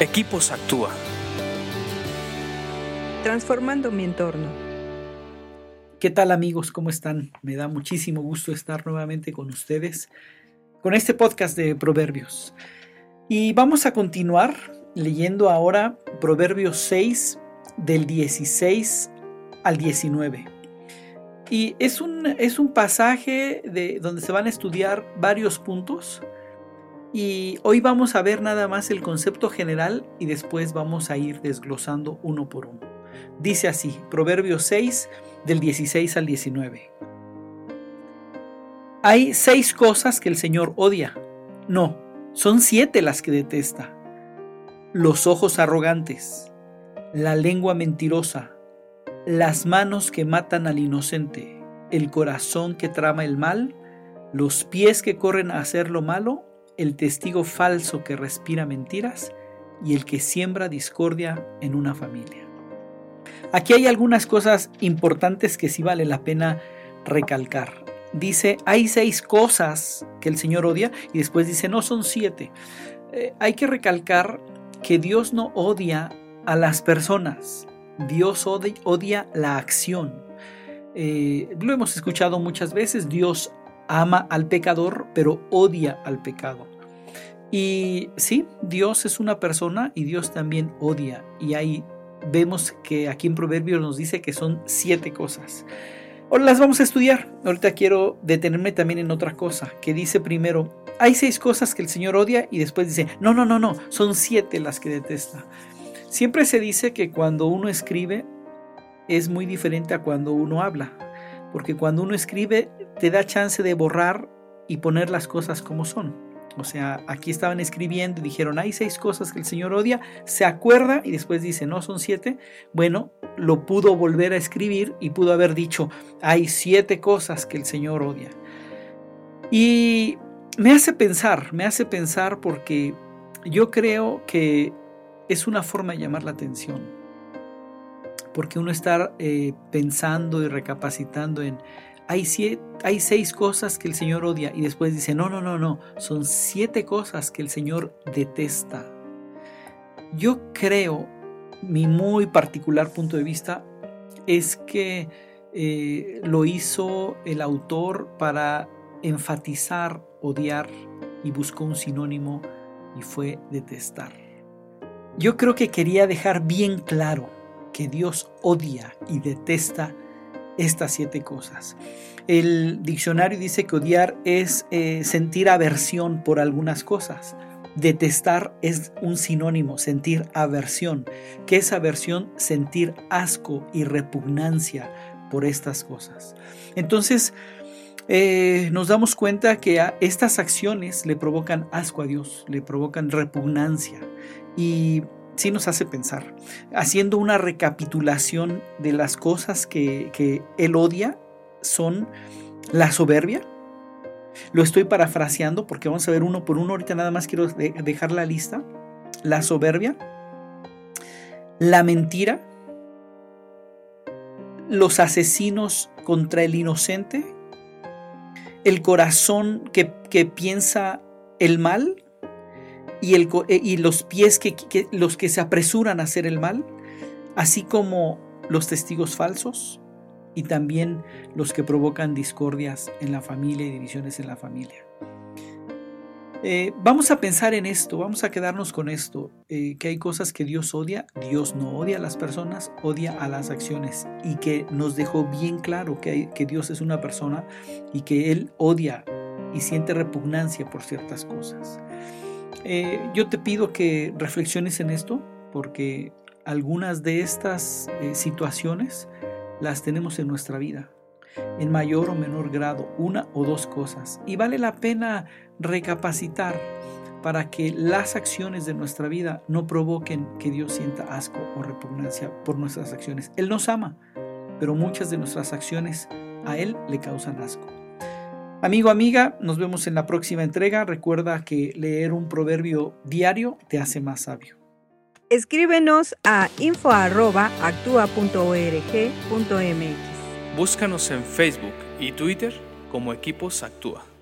Equipos Actúa. Transformando mi entorno. ¿Qué tal amigos? ¿Cómo están? Me da muchísimo gusto estar nuevamente con ustedes con este podcast de Proverbios. Y vamos a continuar leyendo ahora Proverbios 6 del 16 al 19. Y es un, es un pasaje de, donde se van a estudiar varios puntos y hoy vamos a ver nada más el concepto general y después vamos a ir desglosando uno por uno. Dice así, Proverbios 6 del 16 al 19. Hay seis cosas que el Señor odia. No, son siete las que detesta. Los ojos arrogantes, la lengua mentirosa, las manos que matan al inocente, el corazón que trama el mal, los pies que corren a hacer lo malo el testigo falso que respira mentiras y el que siembra discordia en una familia. Aquí hay algunas cosas importantes que sí vale la pena recalcar. Dice, hay seis cosas que el Señor odia y después dice, no son siete. Eh, hay que recalcar que Dios no odia a las personas, Dios odia, la acción. Eh, lo hemos escuchado muchas veces, Dios ama al pecador, pero odia al pecado. Y sí, Dios es una persona y Dios también odia. Y ahí vemos que aquí en Proverbios nos dice que son siete cosas. Ahora las vamos a estudiar. Ahorita quiero detenerme también en otra cosa, que dice primero, hay seis cosas que el Señor odia y después dice, no, no, no, no, son siete las que detesta. Siempre se dice que cuando uno escribe es muy diferente a cuando uno habla, porque cuando uno escribe te da chance de borrar y poner las cosas como son. O sea, aquí estaban escribiendo y dijeron, hay seis cosas que el Señor odia, se acuerda y después dice, no, son siete. Bueno, lo pudo volver a escribir y pudo haber dicho, hay siete cosas que el Señor odia. Y me hace pensar, me hace pensar porque yo creo que es una forma de llamar la atención. Porque uno está eh, pensando y recapacitando en, hay, hay seis cosas que el Señor odia y después dice, no, no, no, no, son siete cosas que el Señor detesta. Yo creo, mi muy particular punto de vista, es que eh, lo hizo el autor para enfatizar, odiar y buscó un sinónimo y fue detestar. Yo creo que quería dejar bien claro que Dios odia y detesta estas siete cosas. El diccionario dice que odiar es eh, sentir aversión por algunas cosas. Detestar es un sinónimo, sentir aversión. ¿Qué es aversión? Sentir asco y repugnancia por estas cosas. Entonces, eh, nos damos cuenta que estas acciones le provocan asco a Dios, le provocan repugnancia. Y sí nos hace pensar. Haciendo una recapitulación de las cosas que, él odia son la soberbia. Lo estoy parafraseando porque vamos a ver uno por uno. Ahorita nada más quiero dejar la lista. La soberbia, la mentira, los asesinos contra el inocente, el corazón que, que piensa el mal, eh, y los pies que, los que se apresuran a hacer el mal, así como los testigos falsos y también los que provocan discordias en la familia y divisiones en la familia. Eh, vamos a pensar en esto, vamos a quedarnos con esto, eh, que hay cosas que Dios odia, Dios no odia a las personas, odia a las acciones y que nos dejó bien claro que Dios es una persona y que Él odia y siente repugnancia por ciertas cosas. Eh, yo te pido que reflexiones en esto porque algunas de estas eh, situaciones las tenemos en nuestra vida, en mayor o menor grado, una o dos cosas. Y vale la pena recapacitar para que las acciones de nuestra vida no provoquen que Dios sienta asco o repugnancia por nuestras acciones. Él nos ama, pero muchas de nuestras acciones a Él le causan asco. Amigo, amiga, nos vemos en la próxima entrega. Recuerda que leer un proverbio diario te hace más sabio. Escríbenos a info.actua.org.mx. Búscanos en Facebook y Twitter como Equipos Actúa.